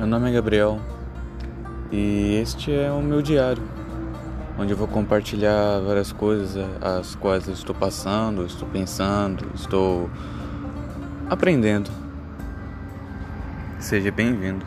Meu nome é Gabriel e este é o meu diário, onde eu vou compartilhar várias coisas eh, as quais eu estou passando, estou pensando, estou aprendendo. Seja bem-vindo.